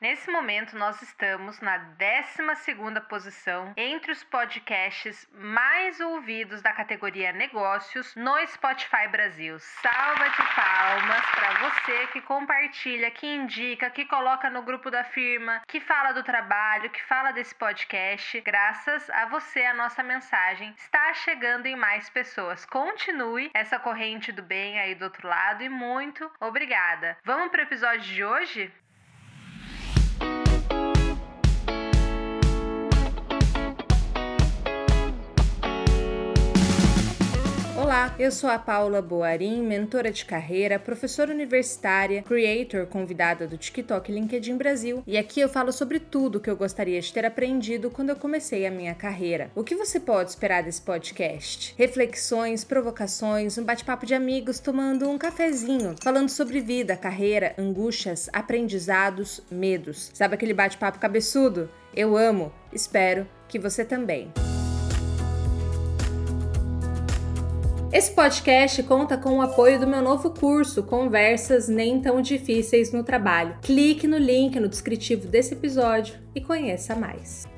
Nesse momento, nós estamos na 12 posição entre os podcasts mais ouvidos da categoria Negócios no Spotify Brasil. Salva de palmas para você que compartilha, que indica, que coloca no grupo da firma, que fala do trabalho, que fala desse podcast. Graças a você, a nossa mensagem está chegando em mais pessoas. Continue essa corrente do bem aí do outro lado e muito obrigada. Vamos para o episódio de hoje? Eu sou a Paula Boarim, mentora de carreira, professora universitária, creator convidada do TikTok LinkedIn Brasil, e aqui eu falo sobre tudo que eu gostaria de ter aprendido quando eu comecei a minha carreira. O que você pode esperar desse podcast? Reflexões, provocações, um bate-papo de amigos tomando um cafezinho, falando sobre vida, carreira, angústias, aprendizados, medos. Sabe aquele bate-papo cabeçudo? Eu amo, espero que você também. Esse podcast conta com o apoio do meu novo curso Conversas Nem Tão Difíceis no Trabalho. Clique no link no descritivo desse episódio e conheça mais.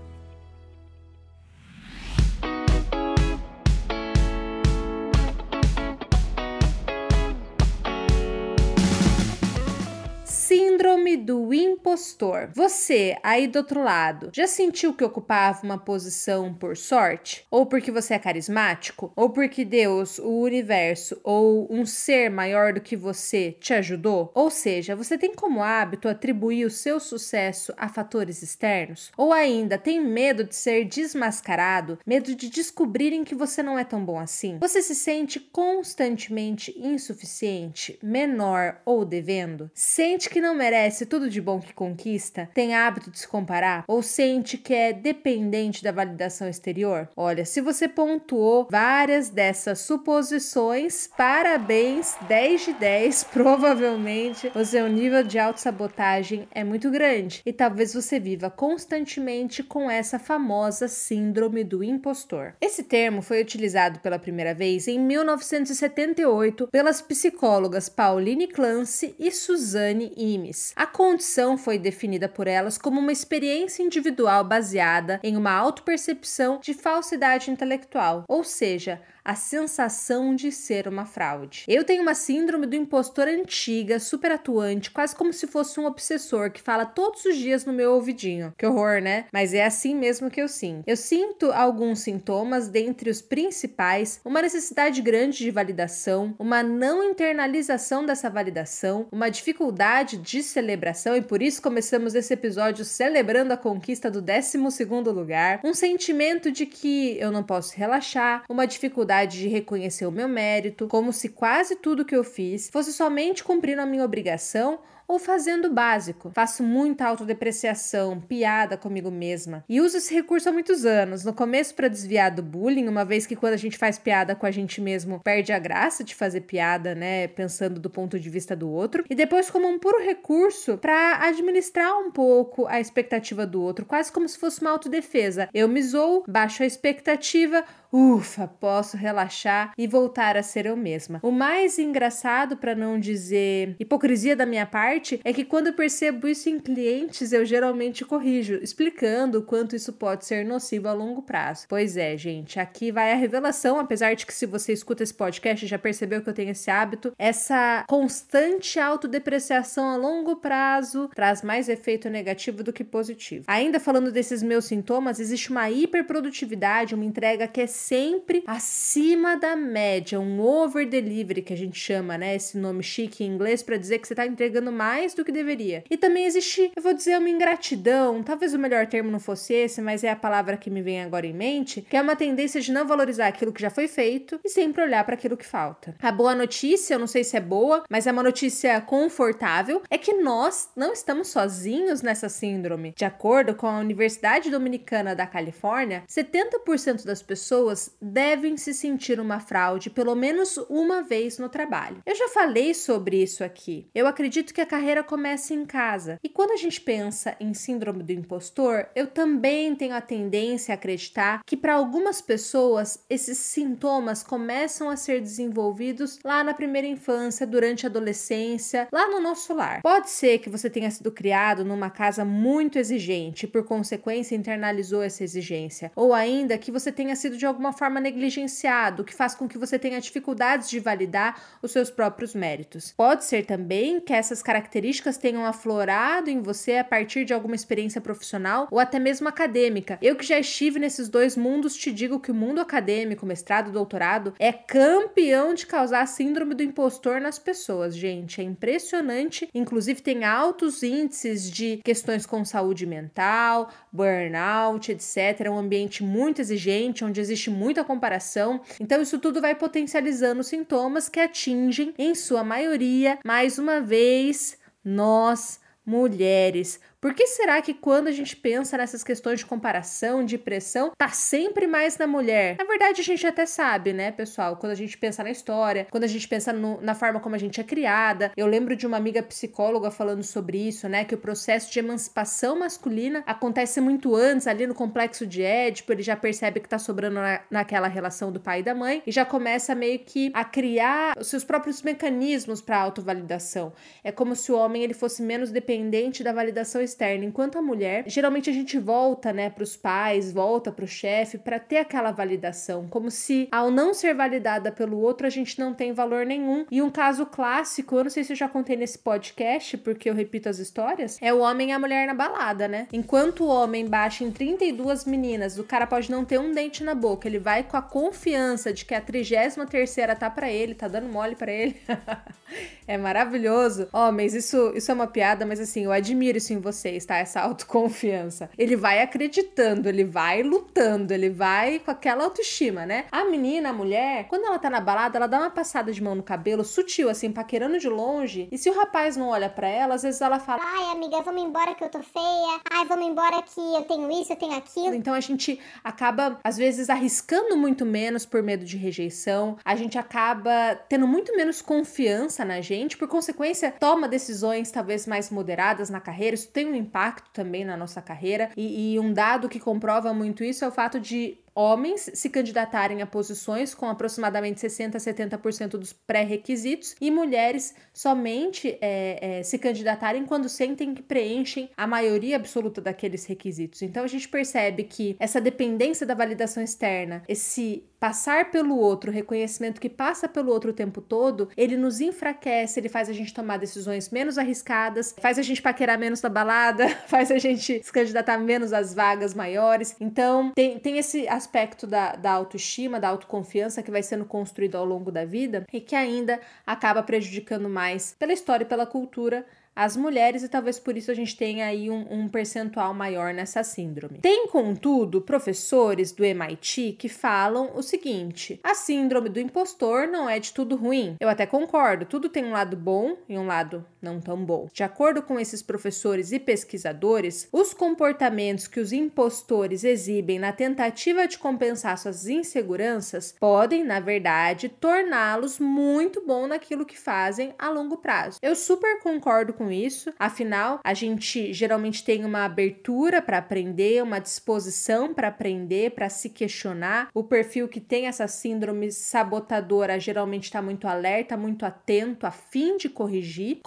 Do impostor. Você, aí do outro lado, já sentiu que ocupava uma posição por sorte? Ou porque você é carismático? Ou porque Deus, o universo ou um ser maior do que você te ajudou? Ou seja, você tem como hábito atribuir o seu sucesso a fatores externos? Ou ainda tem medo de ser desmascarado, medo de descobrirem que você não é tão bom assim? Você se sente constantemente insuficiente, menor ou devendo? Sente que não merece merece tudo de bom que conquista, tem hábito de se comparar ou sente que é dependente da validação exterior? Olha, se você pontuou várias dessas suposições, parabéns, 10 de 10. Provavelmente o seu nível de autossabotagem é muito grande e talvez você viva constantemente com essa famosa síndrome do impostor. Esse termo foi utilizado pela primeira vez em 1978 pelas psicólogas Pauline Clancy e Suzanne Imes. A condição foi definida por elas como uma experiência individual baseada em uma autopercepção de falsidade intelectual, ou seja, a sensação de ser uma fraude. Eu tenho uma síndrome do impostor antiga, super atuante, quase como se fosse um obsessor que fala todos os dias no meu ouvidinho. Que horror, né? Mas é assim mesmo que eu sinto. Eu sinto alguns sintomas, dentre os principais, uma necessidade grande de validação, uma não internalização dessa validação, uma dificuldade de celebração, e por isso começamos esse episódio celebrando a conquista do 12 lugar, um sentimento de que eu não posso relaxar, uma dificuldade de reconhecer o meu mérito, como se quase tudo que eu fiz fosse somente cumprindo a minha obrigação ou fazendo o básico. Faço muita autodepreciação, piada comigo mesma e uso esse recurso há muitos anos. No começo para desviar do bullying, uma vez que quando a gente faz piada com a gente mesmo, perde a graça de fazer piada, né, pensando do ponto de vista do outro, e depois como um puro recurso para administrar um pouco a expectativa do outro, quase como se fosse uma autodefesa. Eu me zoo, baixo a expectativa, Ufa, posso relaxar e voltar a ser eu mesma. O mais engraçado, para não dizer hipocrisia da minha parte, é que quando eu percebo isso em clientes, eu geralmente corrijo, explicando o quanto isso pode ser nocivo a longo prazo. Pois é, gente, aqui vai a revelação, apesar de que se você escuta esse podcast já percebeu que eu tenho esse hábito, essa constante autodepreciação a longo prazo traz mais efeito negativo do que positivo. Ainda falando desses meus sintomas, existe uma hiperprodutividade, uma entrega que é sempre acima da média, um over delivery que a gente chama, né? Esse nome chique em inglês para dizer que você está entregando mais do que deveria. E também existe, eu vou dizer, uma ingratidão, talvez o melhor termo não fosse esse, mas é a palavra que me vem agora em mente, que é uma tendência de não valorizar aquilo que já foi feito e sempre olhar para aquilo que falta. A boa notícia, eu não sei se é boa, mas é uma notícia confortável, é que nós não estamos sozinhos nessa síndrome. De acordo com a Universidade Dominicana da Califórnia, 70% das pessoas pessoas devem se sentir uma fraude pelo menos uma vez no trabalho. Eu já falei sobre isso aqui. Eu acredito que a carreira começa em casa. E quando a gente pensa em síndrome do impostor, eu também tenho a tendência a acreditar que para algumas pessoas esses sintomas começam a ser desenvolvidos lá na primeira infância, durante a adolescência, lá no nosso lar. Pode ser que você tenha sido criado numa casa muito exigente e por consequência internalizou essa exigência, ou ainda que você tenha sido de alguma forma negligenciado, que faz com que você tenha dificuldades de validar os seus próprios méritos. Pode ser também que essas características tenham aflorado em você a partir de alguma experiência profissional ou até mesmo acadêmica. Eu que já estive nesses dois mundos, te digo que o mundo acadêmico, mestrado, doutorado, é campeão de causar síndrome do impostor nas pessoas, gente. É impressionante. Inclusive, tem altos índices de questões com saúde mental, burnout, etc. É um ambiente muito exigente, onde existe muita comparação. Então, isso tudo vai potencializando sintomas que atingem, em sua maioria, mais uma vez, nós mulheres. Por que será que quando a gente pensa nessas questões de comparação, de pressão, tá sempre mais na mulher? Na verdade, a gente até sabe, né, pessoal? Quando a gente pensa na história, quando a gente pensa no, na forma como a gente é criada. Eu lembro de uma amiga psicóloga falando sobre isso, né? Que o processo de emancipação masculina acontece muito antes, ali no complexo de Édipo. Ele já percebe que tá sobrando na, naquela relação do pai e da mãe e já começa meio que a criar os seus próprios mecanismos para autovalidação. É como se o homem ele fosse menos dependente da validação externa. Enquanto a mulher, geralmente a gente volta, né, para os pais, volta para o chefe para ter aquela validação, como se ao não ser validada pelo outro a gente não tem valor nenhum. E um caso clássico, eu não sei se eu já contei nesse podcast, porque eu repito as histórias, é o homem e a mulher na balada, né? Enquanto o homem baixa em 32 meninas, o cara pode não ter um dente na boca, ele vai com a confiança de que a 33 terceira tá para ele, tá dando mole para ele. é maravilhoso. Homens, isso, isso é uma piada, mas assim, eu admiro isso em você vocês, tá? Essa autoconfiança. Ele vai acreditando, ele vai lutando, ele vai com aquela autoestima, né? A menina, a mulher, quando ela tá na balada, ela dá uma passada de mão no cabelo, sutil, assim, paquerando de longe. E se o rapaz não olha para ela, às vezes ela fala: Ai, amiga, vamos embora que eu tô feia. Ai, vamos embora que eu tenho isso, eu tenho aquilo. Então a gente acaba, às vezes, arriscando muito menos por medo de rejeição. A gente acaba tendo muito menos confiança na gente, por consequência, toma decisões talvez mais moderadas na carreira. Isso tem um impacto também na nossa carreira. E, e um dado que comprova muito isso é o fato de homens se candidatarem a posições com aproximadamente 60 a 70% dos pré-requisitos e mulheres somente é, é, se candidatarem quando sentem que preenchem a maioria absoluta daqueles requisitos. Então a gente percebe que essa dependência da validação externa, esse passar pelo outro, o reconhecimento que passa pelo outro o tempo todo, ele nos enfraquece, ele faz a gente tomar decisões menos arriscadas, faz a gente paquerar menos na balada, faz a gente se candidatar menos às vagas maiores. Então, tem, tem esse aspecto da, da autoestima, da autoconfiança que vai sendo construído ao longo da vida e que ainda acaba prejudicando mais pela história e pela cultura as mulheres e talvez por isso a gente tenha aí um, um, percentual maior nessa síndrome. Tem, contudo, professores do MIT que falam o seguinte: a síndrome do impostor não é de tudo ruim. Eu até concordo, tudo tem um lado bom e um lado não tão bom. De acordo com esses professores e pesquisadores, os comportamentos que os impostores exibem na tentativa de compensar suas inseguranças podem, na verdade, torná-los muito bom naquilo que fazem a longo prazo. Eu super concordo com com isso. Afinal, a gente geralmente tem uma abertura para aprender, uma disposição para aprender, para se questionar. O perfil que tem essa síndrome sabotadora geralmente está muito alerta, muito atento, a fim de corrigir.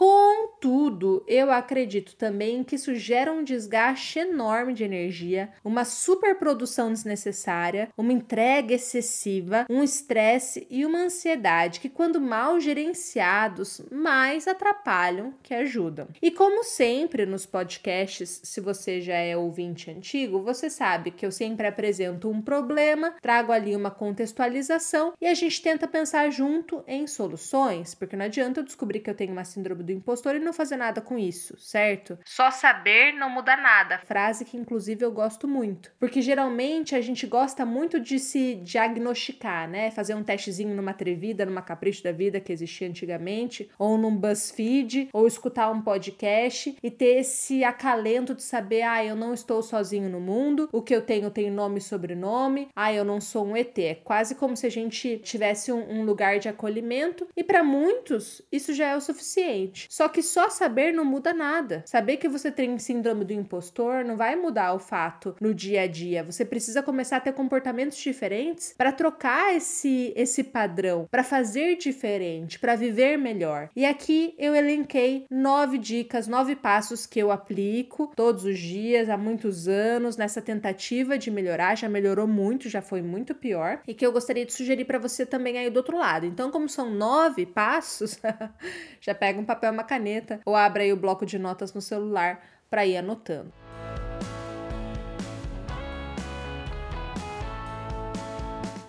Contudo, eu acredito também que isso gera um desgaste enorme de energia, uma superprodução desnecessária, uma entrega excessiva, um estresse e uma ansiedade que, quando mal gerenciados, mais atrapalham que ajudam. E como sempre nos podcasts, se você já é ouvinte antigo, você sabe que eu sempre apresento um problema, trago ali uma contextualização e a gente tenta pensar junto em soluções, porque não adianta eu descobrir que eu tenho uma síndrome do impostor e não fazer nada com isso, certo? Só saber não muda nada. Frase que inclusive eu gosto muito, porque geralmente a gente gosta muito de se diagnosticar, né? Fazer um testezinho numa atrevida, numa capricho da vida que existia antigamente, ou num BuzzFeed, ou escutar um um podcast e ter esse acalento de saber, ah, eu não estou sozinho no mundo, o que eu tenho tem nome e sobrenome, ah, eu não sou um ET. É quase como se a gente tivesse um, um lugar de acolhimento e para muitos isso já é o suficiente. Só que só saber não muda nada. Saber que você tem síndrome do impostor não vai mudar o fato no dia a dia. Você precisa começar a ter comportamentos diferentes para trocar esse esse padrão, para fazer diferente, para viver melhor. E aqui eu elenquei nove dicas, nove passos que eu aplico todos os dias há muitos anos nessa tentativa de melhorar. Já melhorou muito, já foi muito pior e que eu gostaria de sugerir para você também aí do outro lado. Então, como são nove passos, já pega um papel, uma caneta ou abre aí o bloco de notas no celular para ir anotando.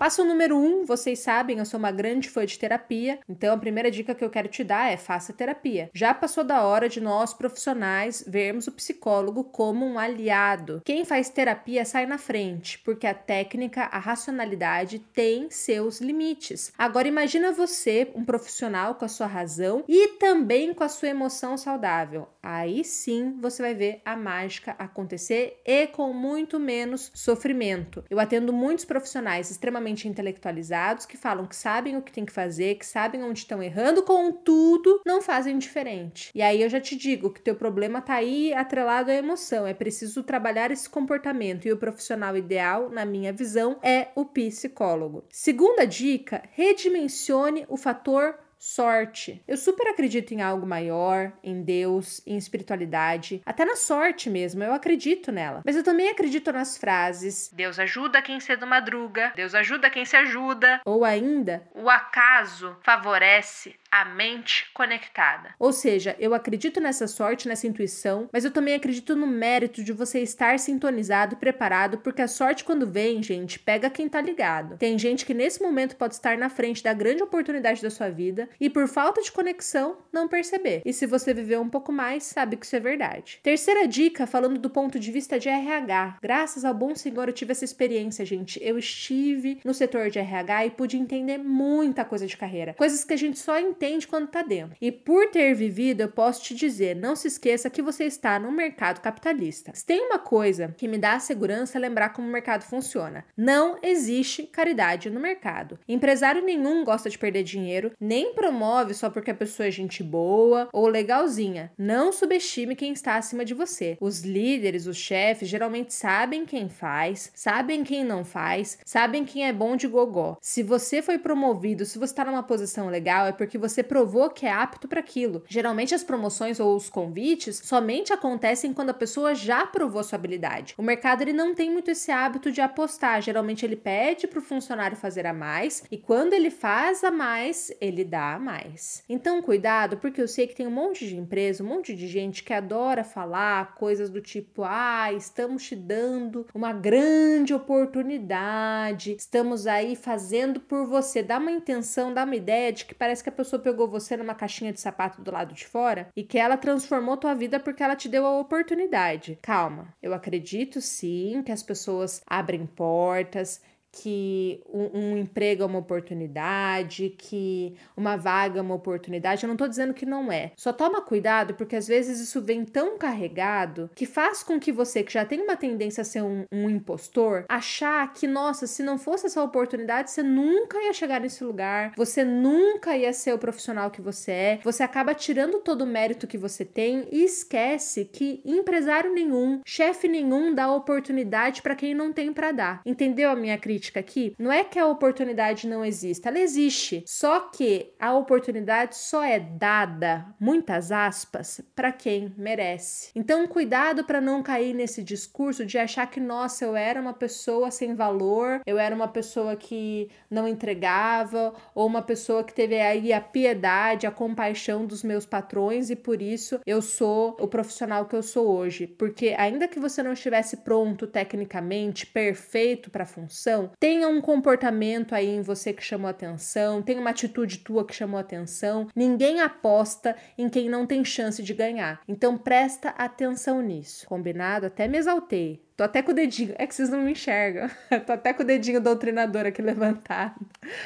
Passo número um, vocês sabem, eu sou uma grande fã de terapia, então a primeira dica que eu quero te dar é faça terapia. Já passou da hora de nós profissionais vermos o psicólogo como um aliado. Quem faz terapia sai na frente, porque a técnica, a racionalidade tem seus limites. Agora imagina você, um profissional com a sua razão e também com a sua emoção saudável. Aí sim você vai ver a mágica acontecer e com muito menos sofrimento. Eu atendo muitos profissionais extremamente extremamente intelectualizados que falam que sabem o que tem que fazer, que sabem onde estão errando, contudo, não fazem diferente. E aí eu já te digo que teu problema tá aí atrelado à emoção. É preciso trabalhar esse comportamento e o profissional ideal, na minha visão, é o psicólogo. Segunda dica: redimensione o fator sorte. Eu super acredito em algo maior, em Deus, em espiritualidade, até na sorte mesmo, eu acredito nela. Mas eu também acredito nas frases: Deus ajuda quem cedo madruga, Deus ajuda quem se ajuda, ou ainda, o acaso favorece a mente conectada. Ou seja, eu acredito nessa sorte, nessa intuição, mas eu também acredito no mérito de você estar sintonizado preparado, porque a sorte, quando vem, gente, pega quem tá ligado. Tem gente que nesse momento pode estar na frente da grande oportunidade da sua vida e, por falta de conexão, não perceber. E se você viveu um pouco mais, sabe que isso é verdade. Terceira dica, falando do ponto de vista de RH. Graças ao bom senhor, eu tive essa experiência, gente. Eu estive no setor de RH e pude entender muita coisa de carreira. Coisas que a gente só entende quando tá dentro. E por ter vivido, eu posso te dizer, não se esqueça que você está no mercado capitalista. Se tem uma coisa que me dá a segurança é lembrar como o mercado funciona. Não existe caridade no mercado. Empresário nenhum gosta de perder dinheiro, nem promove só porque a pessoa é gente boa ou legalzinha. Não subestime quem está acima de você. Os líderes, os chefes, geralmente sabem quem faz, sabem quem não faz, sabem quem é bom de gogó. Se você foi promovido, se você está numa posição legal, é porque você provou que é apto para aquilo. Geralmente as promoções ou os convites somente acontecem quando a pessoa já provou sua habilidade. O mercado ele não tem muito esse hábito de apostar. Geralmente ele pede para o funcionário fazer a mais e quando ele faz a mais, ele dá a mais. Então cuidado, porque eu sei que tem um monte de empresa, um monte de gente que adora falar coisas do tipo: "Ah, estamos te dando uma grande oportunidade. Estamos aí fazendo por você". Dá uma intenção, dá uma ideia de que parece que a pessoa pegou você numa caixinha de sapato do lado de fora e que ela transformou tua vida porque ela te deu a oportunidade. Calma, eu acredito sim que as pessoas abrem portas, que um, um, emprego é uma oportunidade, que uma vaga é uma oportunidade. Eu não tô dizendo que não é. Só toma cuidado, porque às vezes isso vem tão carregado que faz com que você, que já tem uma tendência a ser um, um impostor, achar que, nossa, se não fosse essa oportunidade, você nunca ia chegar nesse lugar, você nunca ia ser o profissional que você é. Você acaba tirando todo o mérito que você tem e esquece que empresário nenhum, chefe nenhum dá oportunidade para quem não tem para dar. Entendeu a minha crítica? Crítica aqui não é que a oportunidade não exista, ela existe. Só que a oportunidade só é dada, muitas aspas, para quem merece. Então, cuidado para não cair nesse discurso de achar que, nossa, eu era uma pessoa sem valor, eu era uma pessoa que não entregava, ou uma pessoa que teve aí a piedade, a compaixão dos meus patrões e por isso eu sou o profissional que eu sou hoje. Porque ainda que você não estivesse pronto tecnicamente, perfeito para a função, tenha um comportamento aí em você que chamou atenção, tenha uma atitude tua que chamou atenção. Ninguém aposta em quem não tem chance de ganhar. Então presta atenção nisso. Combinado? Até me exaltei. Tô até com o dedinho. É que vocês não me enxergam. Tô até com o dedinho doutrinador aqui levantado.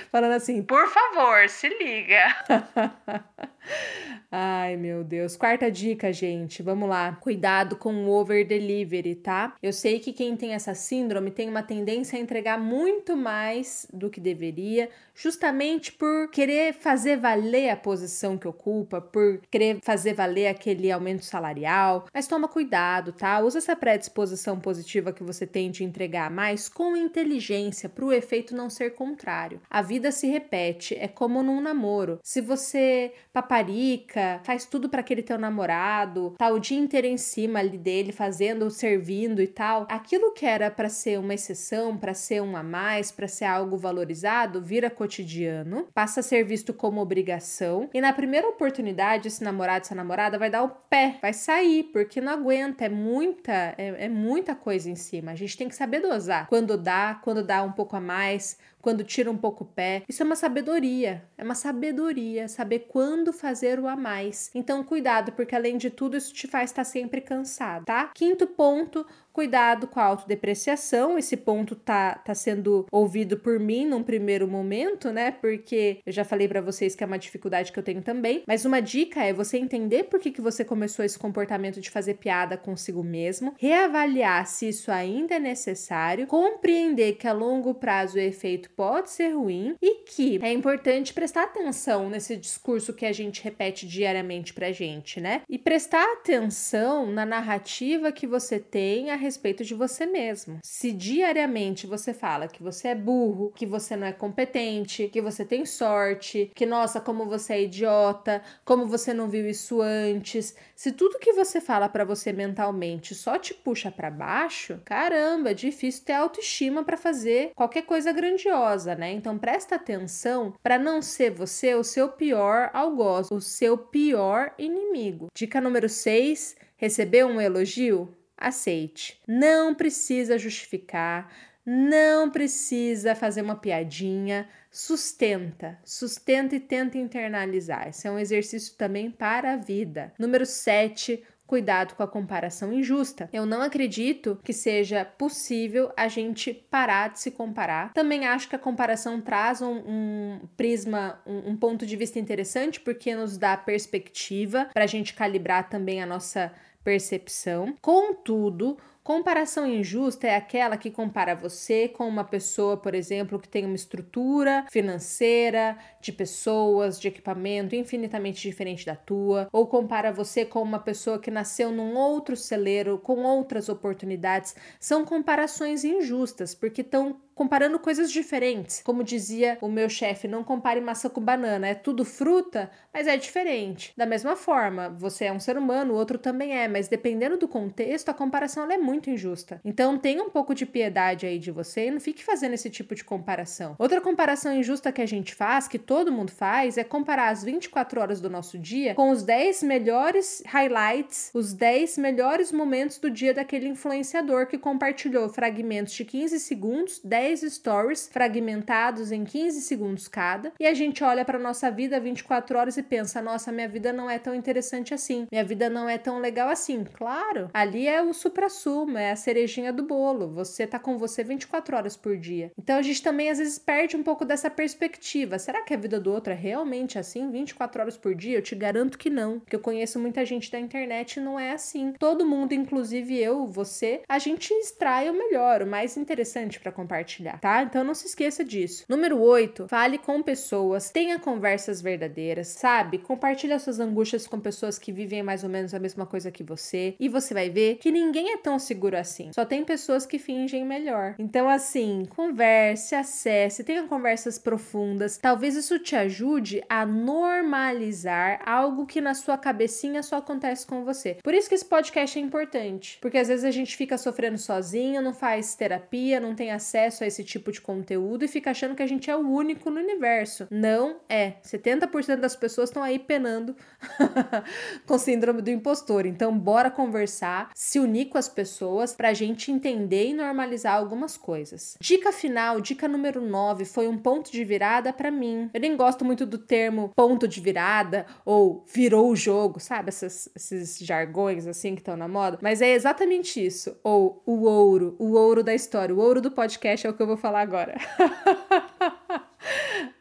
Falando assim: por favor, se liga. Ai, meu Deus. Quarta dica, gente. Vamos lá. Cuidado com o over delivery, tá? Eu sei que quem tem essa síndrome tem uma tendência a entregar muito mais do que deveria, justamente por querer fazer valer a posição que ocupa, por querer fazer valer aquele aumento salarial. Mas toma cuidado, tá? Usa essa predisposição positiva que você tem de entregar mais com inteligência para o efeito não ser contrário. A vida se repete, é como num namoro. Se você paparica, faz tudo para aquele teu namorado, tá o dia inteiro em cima ali dele, fazendo, servindo e tal, aquilo que era para ser uma exceção, para ser um a mais, para ser algo valorizado, vira cotidiano, passa a ser visto como obrigação, e na primeira oportunidade, esse namorado, essa namorada vai dar o pé, vai sair, porque não aguenta, é muita, é, é muita coisa em cima. A gente tem que saber dosar. Quando dá, quando dá um pouco a mais, quando tira um pouco o pé. Isso é uma sabedoria, é uma sabedoria, saber quando fazer o a mais. Então, cuidado, porque além de tudo, isso te faz estar sempre cansado, tá? Quinto ponto, Cuidado com a autodepreciação. Esse ponto tá, tá sendo ouvido por mim num primeiro momento, né? Porque eu já falei para vocês que é uma dificuldade que eu tenho também. Mas uma dica é você entender por que, que você começou esse comportamento de fazer piada consigo mesmo, reavaliar se isso ainda é necessário, compreender que a longo prazo o efeito pode ser ruim e que é importante prestar atenção nesse discurso que a gente repete diariamente pra gente, né? E prestar atenção na narrativa que você tem a respeito de você mesmo. Se diariamente você fala que você é burro, que você não é competente, que você tem sorte, que nossa, como você é idiota, como você não viu isso antes, se tudo que você fala para você mentalmente só te puxa para baixo, caramba, é difícil ter autoestima para fazer qualquer coisa grandiosa, né? Então presta atenção para não ser você o seu pior algoz, o seu pior inimigo. Dica número 6, recebeu um elogio? Aceite. Não precisa justificar, não precisa fazer uma piadinha, sustenta, sustenta e tenta internalizar. Esse é um exercício também para a vida. Número 7, cuidado com a comparação injusta. Eu não acredito que seja possível a gente parar de se comparar. Também acho que a comparação traz um, um prisma, um, um, ponto de vista interessante, porque nos dá perspectiva para a gente calibrar também a nossa percepção. Contudo, Comparação injusta é aquela que compara você com uma pessoa, por exemplo, que tem uma estrutura financeira, de pessoas, de equipamento infinitamente diferente da tua, ou compara você com uma pessoa que nasceu num outro celeiro, com outras oportunidades. São comparações injustas, porque estão comparando coisas diferentes. Como dizia o meu chefe, não compare maçã com banana, é tudo fruta, mas é diferente. Da mesma forma, você é um ser humano, o outro também é, mas dependendo do contexto, a comparação é muito injusta. Então tenha um pouco de piedade aí de você e não fique fazendo esse tipo de comparação. Outra comparação injusta que a gente faz, que todo mundo faz, é comparar as 24 horas do nosso dia com os 10 melhores highlights, os 10 melhores momentos do dia daquele influenciador que compartilhou fragmentos de 15 segundos, 10 10 stories fragmentados em 15 segundos cada, e a gente olha para nossa vida 24 horas e pensa: nossa, minha vida não é tão interessante assim, minha vida não é tão legal assim. Claro, ali é o supra-sumo, é a cerejinha do bolo. Você tá com você 24 horas por dia. Então a gente também às vezes perde um pouco dessa perspectiva. Será que a vida do outro é realmente assim, 24 horas por dia? Eu te garanto que não, porque eu conheço muita gente da internet e não é assim. Todo mundo, inclusive eu, você, a gente extrai o melhor, o mais interessante para compartilhar compartilhar, tá? Então não se esqueça disso. Número 8, fale com pessoas, tenha conversas verdadeiras, sabe? Compartilhe suas angústias com pessoas que vivem mais ou menos a mesma coisa que você e você vai ver que ninguém é tão seguro assim. Só tem pessoas que fingem melhor. Então assim, converse, acesse, tenha conversas profundas. Talvez isso te ajude a normalizar algo que na sua cabecinha só acontece com você. Por isso que esse podcast é importante, porque às vezes a gente fica sofrendo sozinho, não faz terapia, não tem acesso a esse tipo de conteúdo e fica achando que a gente é o único no universo. Não é. 70% das pessoas estão aí penando com síndrome do impostor. Então, bora conversar, se unir com as pessoas pra gente entender e normalizar algumas coisas. Dica final, dica número 9, foi um ponto de virada para mim. Eu nem gosto muito do termo ponto de virada ou virou o jogo, sabe? Essas, esses jargões assim que estão na moda. Mas é exatamente isso. Ou o ouro, o ouro da história, o ouro do podcast é o que eu vou falar agora.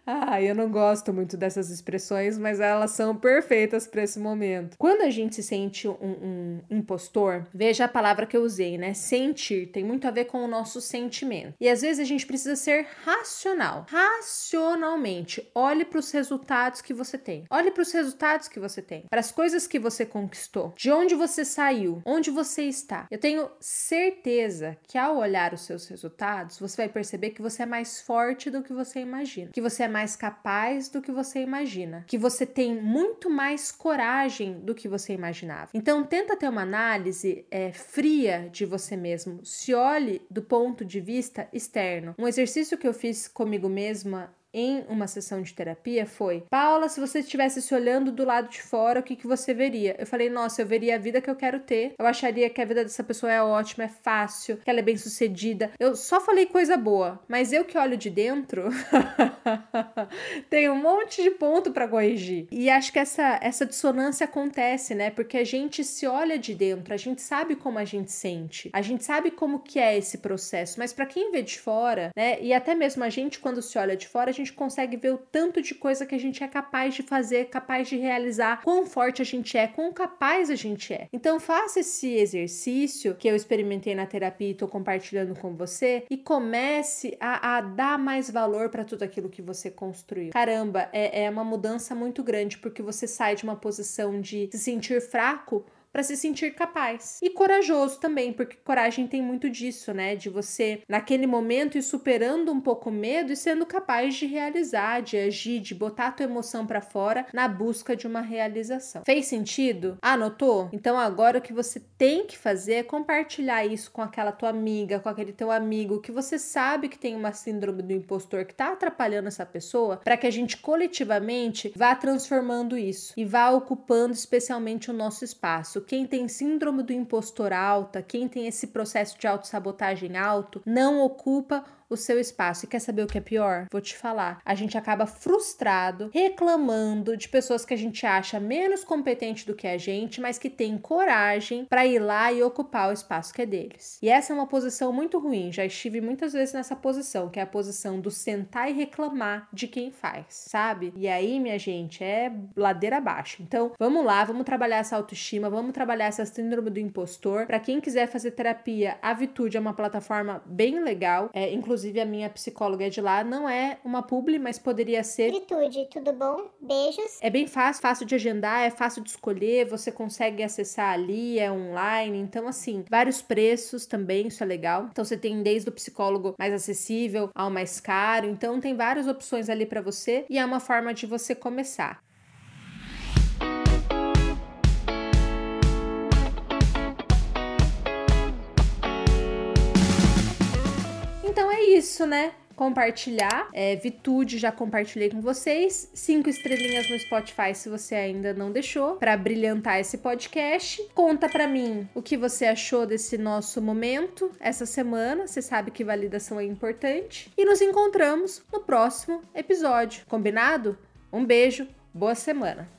ah, eu não gosto muito dessas expressões, mas elas são perfeitas para esse momento. Quando a gente se sente um, um, impostor, veja a palavra que eu usei, né? Sentir tem muito a ver com o nosso sentimento. E às vezes a gente precisa ser racional. Racionalmente, olhe para os resultados que você tem. Olhe para os resultados que você tem, para as coisas que você conquistou, de onde você saiu, onde você está. Eu tenho certeza que ao olhar os seus resultados, você vai perceber que você é mais forte do que você imagina, que você é mais capaz do que você imagina, que você tem muito mais coragem do que você imaginava. Então, tenta ter uma análise é, fria de você mesmo. Se olhe do ponto de vista externo. Um exercício que eu fiz comigo mesma em uma sessão de terapia foi: Paula, se você estivesse se olhando do lado de fora, o que, que você veria? Eu falei: Nossa, eu veria a vida que eu quero ter. Eu acharia que a vida dessa pessoa é ótima, é fácil, que ela é bem sucedida. Eu só falei coisa boa, mas eu que olho de dentro, tem um monte de ponto para corrigir. E acho que essa, essa dissonância acontece, né? Porque a gente se olha de dentro, a gente sabe como a gente sente, a gente sabe como que é esse processo, mas para quem vê de fora, né? E até mesmo a gente, quando se olha de fora, a gente gente consegue ver o tanto de coisa que a gente é capaz de fazer, capaz de realizar, quão forte a gente é, quão capaz a gente é. Então faça esse exercício que eu experimentei na terapia e estou compartilhando com você e comece a, a dar mais valor para tudo aquilo que você construiu. Caramba, é, é uma mudança muito grande porque você sai de uma posição de se sentir fraco para se sentir capaz. E corajoso também, porque coragem tem muito disso, né? De você, naquele momento, ir superando um pouco o medo e sendo capaz de realizar, de agir, de botar a tua emoção para fora na busca de uma realização. Fez sentido? Anotou? Então agora o que você tem que fazer é compartilhar isso com aquela tua amiga, com aquele teu amigo que você sabe que tem uma síndrome do impostor que tá atrapalhando essa pessoa, para que a gente coletivamente vá transformando isso e vá ocupando especialmente o nosso espaço quem tem síndrome do impostor alta, quem tem esse processo de autossabotagem alto, não ocupa o seu espaço. E quer saber o que é pior? Vou te falar. A gente acaba frustrado, reclamando de pessoas que a gente acha menos competente do que a gente, mas que tem coragem para ir lá e ocupar o espaço que é deles. E essa é uma posição muito ruim. Já estive muitas vezes nessa posição, que é a posição do sentar e reclamar de quem faz, sabe? E aí, minha gente, é ladeira abaixo. Então, vamos lá, vamos trabalhar essa autoestima, vamos trabalhar essa síndrome do impostor. Para quem quiser fazer terapia, a Vitude é uma plataforma bem legal, é, inclusive inclusive a minha psicóloga é de lá, não é uma publi, mas poderia ser. Virtude, tudo bom? Beijos. É bem fácil, fácil de agendar, é fácil de escolher, você consegue acessar ali, é online, então assim, vários preços também, isso é legal. Então você tem desde o psicólogo mais acessível ao mais caro, então tem várias opções ali para você e é uma forma de você começar. Isso, né? compartilhar. É, Vitude já compartilhei com vocês. Cinco estrelinhas no Spotify se você ainda não deixou, para brilhantar esse podcast. Conta para mim o que você achou desse nosso momento essa semana. Você sabe que validação é importante. E nos encontramos no próximo episódio. Combinado? Um beijo, boa semana.